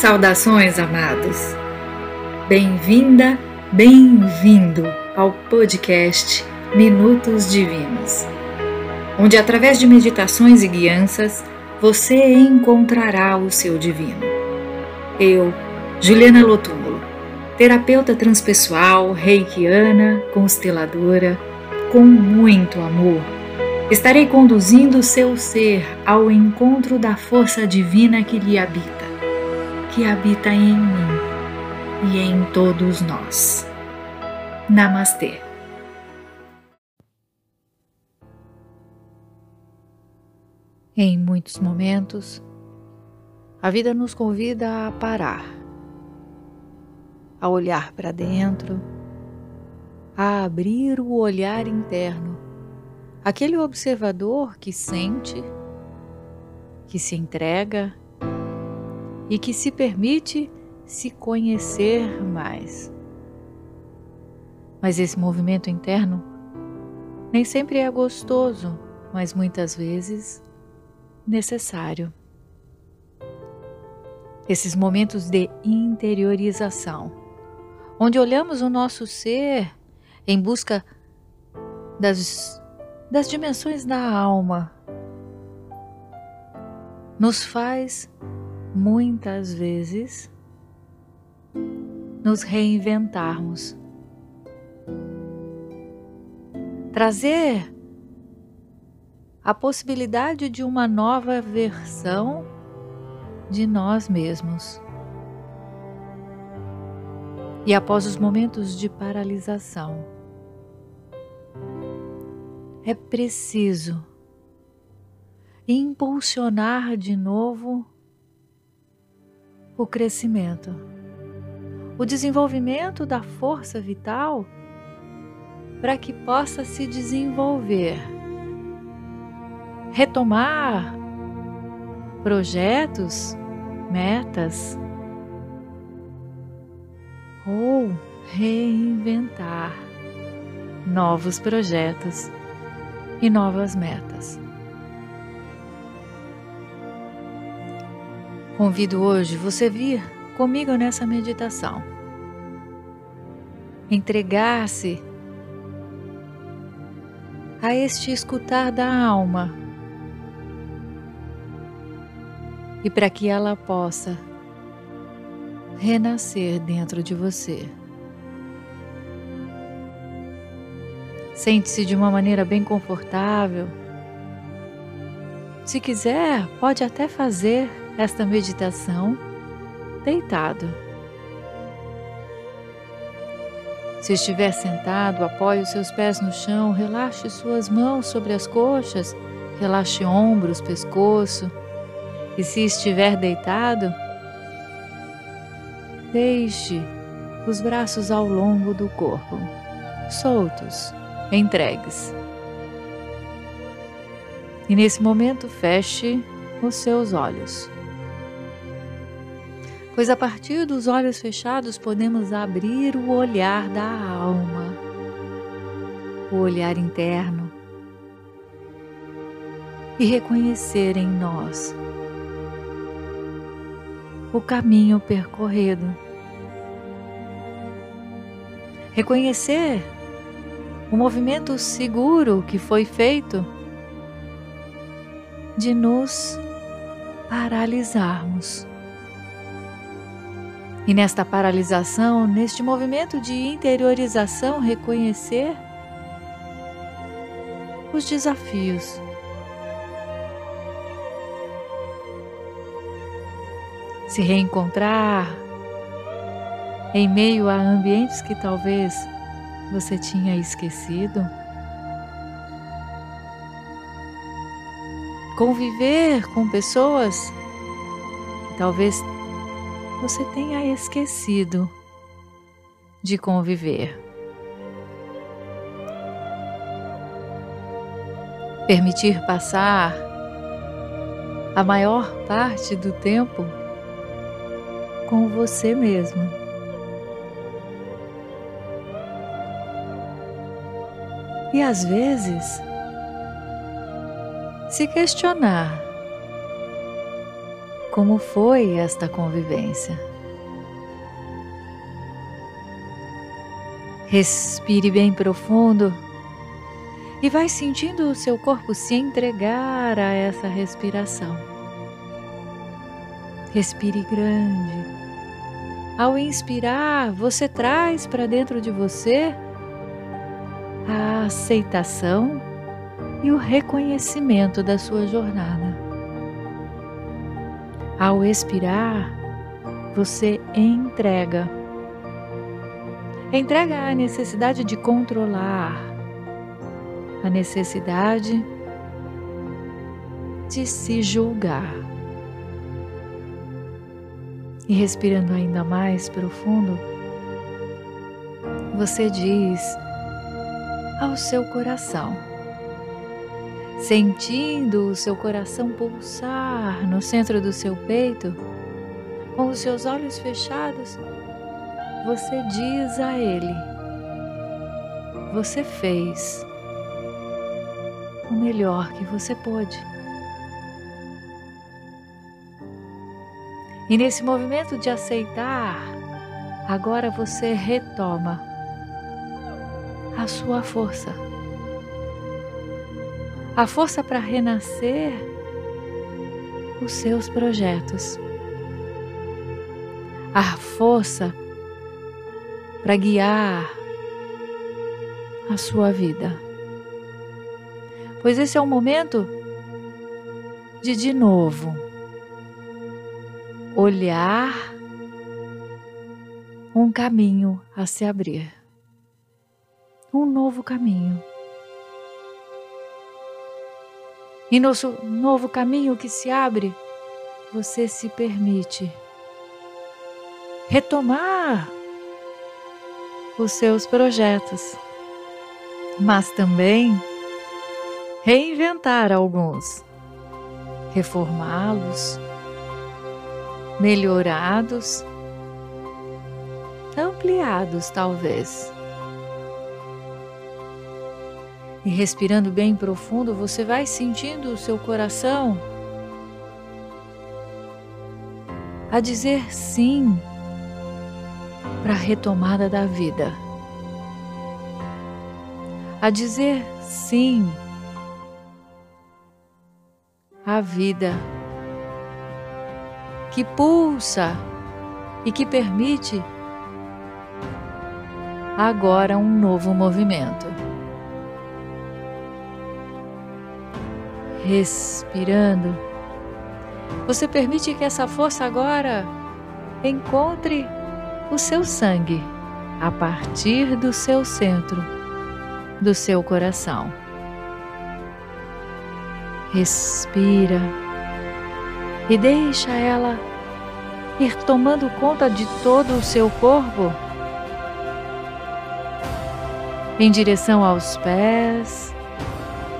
Saudações, amados! Bem-vinda, bem-vindo ao podcast Minutos Divinos, onde, através de meditações e guianças, você encontrará o seu divino. Eu, Juliana Lotúmulo, terapeuta transpessoal, reikiana, consteladora, com muito amor, estarei conduzindo seu ser ao encontro da força divina que lhe habita que habita em mim e em todos nós. Namastê. Em muitos momentos, a vida nos convida a parar, a olhar para dentro, a abrir o olhar interno, aquele observador que sente, que se entrega e que se permite se conhecer mais. Mas esse movimento interno nem sempre é gostoso, mas muitas vezes necessário. Esses momentos de interiorização, onde olhamos o nosso ser em busca das, das dimensões da alma, nos faz muitas vezes nos reinventarmos. Trazer a possibilidade de uma nova versão de nós mesmos. E após os momentos de paralisação, é preciso impulsionar de novo o crescimento, o desenvolvimento da força vital para que possa se desenvolver, retomar projetos, metas ou reinventar novos projetos e novas metas. Convido hoje você vir comigo nessa meditação. Entregar-se a este escutar da alma e para que ela possa renascer dentro de você. Sente-se de uma maneira bem confortável. Se quiser, pode até fazer esta meditação deitado. Se estiver sentado, apoie os seus pés no chão, relaxe suas mãos sobre as coxas, relaxe ombros, pescoço. E se estiver deitado, deixe os braços ao longo do corpo, soltos, entregues. E nesse momento, feche os seus olhos pois a partir dos olhos fechados podemos abrir o olhar da alma, o olhar interno, e reconhecer em nós o caminho percorrido. Reconhecer o movimento seguro que foi feito de nos paralisarmos e nesta paralisação, neste movimento de interiorização, reconhecer os desafios. Se reencontrar em meio a ambientes que talvez você tinha esquecido. Conviver com pessoas que talvez você tenha esquecido de conviver. Permitir passar a maior parte do tempo com você mesmo. E às vezes, se questionar como foi esta convivência. Respire bem profundo e vai sentindo o seu corpo se entregar a essa respiração. Respire grande. Ao inspirar, você traz para dentro de você a aceitação e o reconhecimento da sua jornada. Ao expirar, você entrega. Entrega a necessidade de controlar, a necessidade de se julgar. E respirando ainda mais profundo, você diz ao seu coração, sentindo o seu coração pulsar no centro do seu peito, com os seus olhos fechados, você diz a Ele: Você fez o melhor que você pôde. E nesse movimento de aceitar, agora você retoma a sua força. A força para renascer os seus projetos. A força para guiar a sua vida. Pois esse é o momento de, de novo, olhar um caminho a se abrir um novo caminho. E no novo caminho que se abre, você se permite retomar os seus projetos, mas também reinventar alguns, reformá-los, melhorados, ampliados talvez. E respirando bem profundo, você vai sentindo o seu coração a dizer sim para a retomada da vida. A dizer sim à vida que pulsa e que permite agora um novo movimento. Respirando, você permite que essa força agora encontre o seu sangue a partir do seu centro, do seu coração. Respira e deixa ela ir tomando conta de todo o seu corpo em direção aos pés,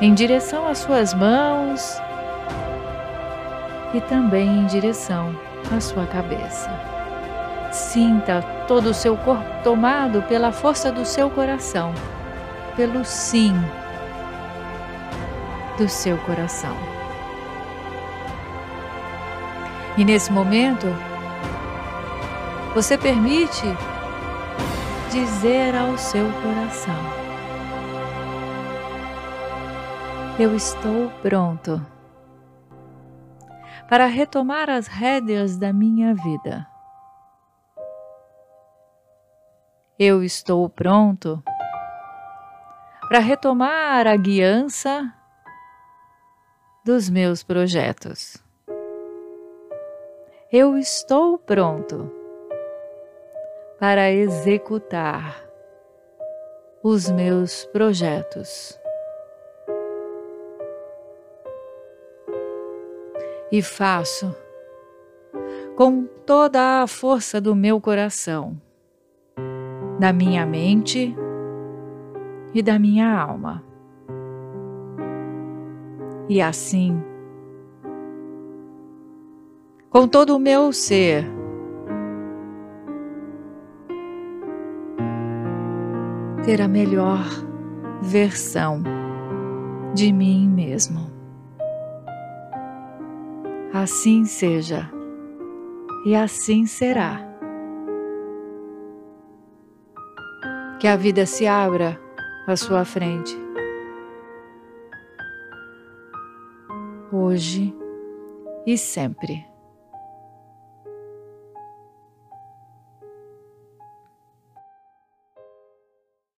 em direção às suas mãos e também em direção à sua cabeça. Sinta todo o seu corpo tomado pela força do seu coração, pelo sim do seu coração. E nesse momento, você permite dizer ao seu coração: eu estou pronto para retomar as rédeas da minha vida. Eu estou pronto para retomar a guiança dos meus projetos. Eu estou pronto para executar os meus projetos. E faço com toda a força do meu coração, da minha mente e da minha alma. E assim, com todo o meu ser, ter a melhor versão de mim mesmo. Assim seja. e assim será. Que a vida se abra à sua frente. Hoje e sempre.